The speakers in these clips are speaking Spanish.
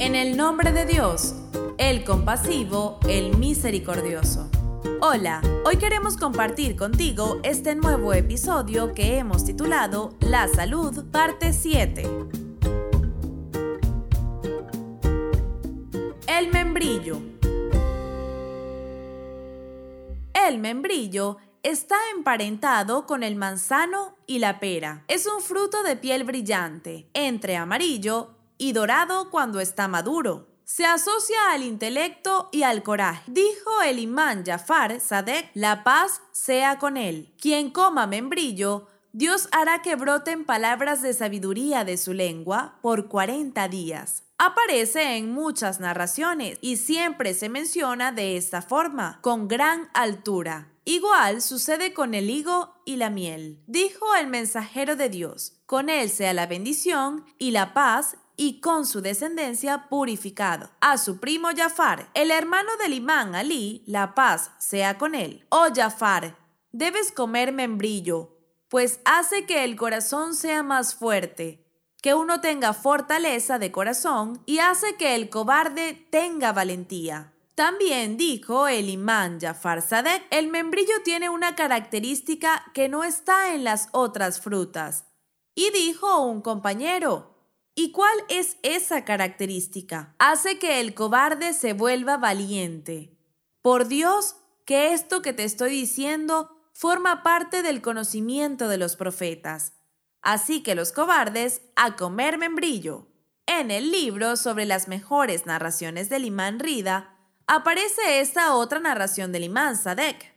En el nombre de Dios, el compasivo, el misericordioso. Hola, hoy queremos compartir contigo este nuevo episodio que hemos titulado La Salud, parte 7. El membrillo. El membrillo está emparentado con el manzano y la pera. Es un fruto de piel brillante, entre amarillo y dorado cuando está maduro. Se asocia al intelecto y al coraje. Dijo el imán Jafar Sadek, la paz sea con él. Quien coma membrillo, Dios hará que broten palabras de sabiduría de su lengua por 40 días. Aparece en muchas narraciones y siempre se menciona de esta forma, con gran altura. Igual sucede con el higo y la miel. Dijo el mensajero de Dios, con él sea la bendición y la paz y con su descendencia purificado. A su primo Jafar, el hermano del imán Ali, la paz sea con él. Oh Jafar, debes comer membrillo, pues hace que el corazón sea más fuerte, que uno tenga fortaleza de corazón y hace que el cobarde tenga valentía. También dijo el imán Jafar Sadek, el membrillo tiene una característica que no está en las otras frutas. Y dijo un compañero, ¿Y cuál es esa característica? Hace que el cobarde se vuelva valiente. Por Dios, que esto que te estoy diciendo forma parte del conocimiento de los profetas. Así que los cobardes a comer membrillo. En el libro sobre las mejores narraciones del imán Rida, aparece esta otra narración del imán Sadek.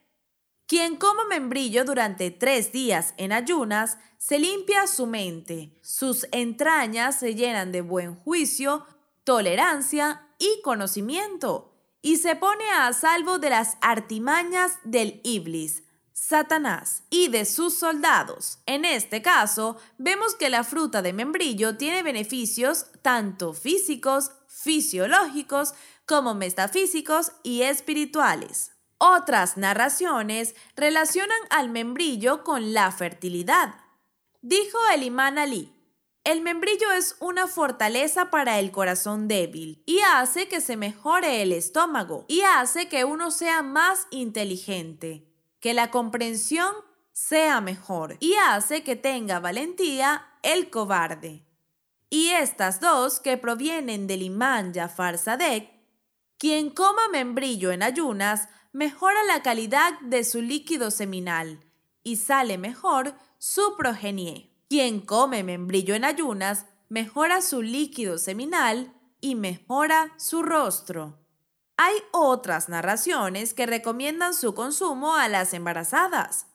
Quien coma membrillo durante tres días en ayunas, se limpia su mente, sus entrañas se llenan de buen juicio, tolerancia y conocimiento, y se pone a salvo de las artimañas del Iblis, Satanás, y de sus soldados. En este caso, vemos que la fruta de membrillo tiene beneficios tanto físicos, fisiológicos, como metafísicos y espirituales. Otras narraciones relacionan al membrillo con la fertilidad. Dijo el imán Ali, el membrillo es una fortaleza para el corazón débil y hace que se mejore el estómago y hace que uno sea más inteligente, que la comprensión sea mejor y hace que tenga valentía el cobarde. Y estas dos que provienen del imán Jafar Sadek, quien coma membrillo en ayunas mejora la calidad de su líquido seminal y sale mejor su progenie. Quien come membrillo en ayunas mejora su líquido seminal y mejora su rostro. Hay otras narraciones que recomiendan su consumo a las embarazadas.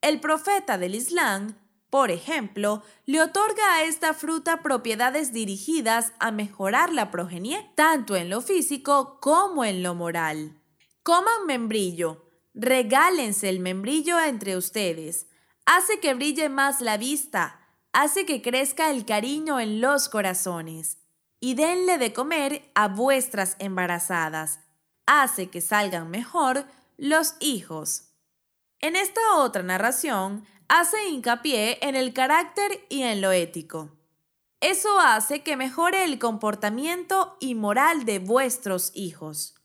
El profeta del Islam, por ejemplo, le otorga a esta fruta propiedades dirigidas a mejorar la progenie, tanto en lo físico como en lo moral. Coman membrillo, regálense el membrillo entre ustedes. Hace que brille más la vista, hace que crezca el cariño en los corazones. Y denle de comer a vuestras embarazadas. Hace que salgan mejor los hijos. En esta otra narración hace hincapié en el carácter y en lo ético. Eso hace que mejore el comportamiento y moral de vuestros hijos.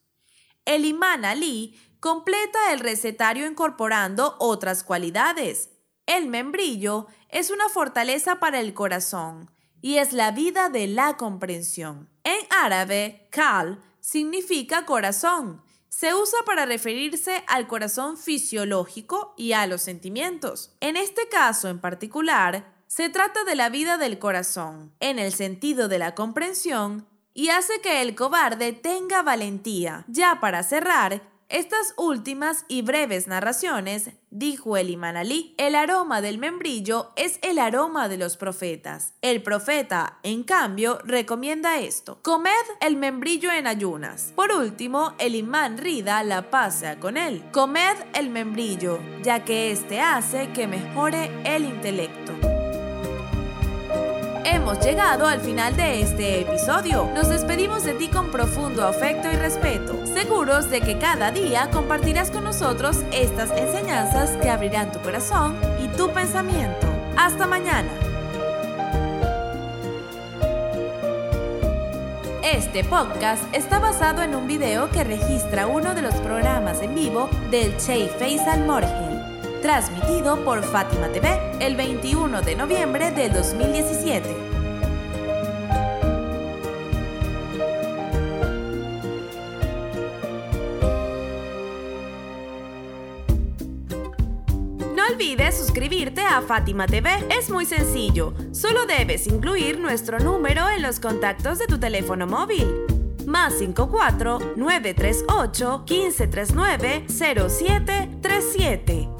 El imán Ali completa el recetario incorporando otras cualidades. El membrillo es una fortaleza para el corazón y es la vida de la comprensión. En árabe, kal significa corazón. Se usa para referirse al corazón fisiológico y a los sentimientos. En este caso en particular, se trata de la vida del corazón, en el sentido de la comprensión y hace que el cobarde tenga valentía. Ya para cerrar, estas últimas y breves narraciones, dijo el imán Ali, el aroma del membrillo es el aroma de los profetas. El profeta, en cambio, recomienda esto. Comed el membrillo en ayunas. Por último, el imán Rida la pasa con él. Comed el membrillo, ya que éste hace que mejore el intelecto. Hemos llegado al final de este episodio. Nos despedimos de ti con profundo afecto y respeto, seguros de que cada día compartirás con nosotros estas enseñanzas que abrirán tu corazón y tu pensamiento. Hasta mañana. Este podcast está basado en un video que registra uno de los programas en vivo del Che Faisal Morgel, transmitido por Fátima TV el 21 de noviembre del 2017. No olvides suscribirte a Fátima TV. Es muy sencillo. Solo debes incluir nuestro número en los contactos de tu teléfono móvil. Más 54 938 1539 0737.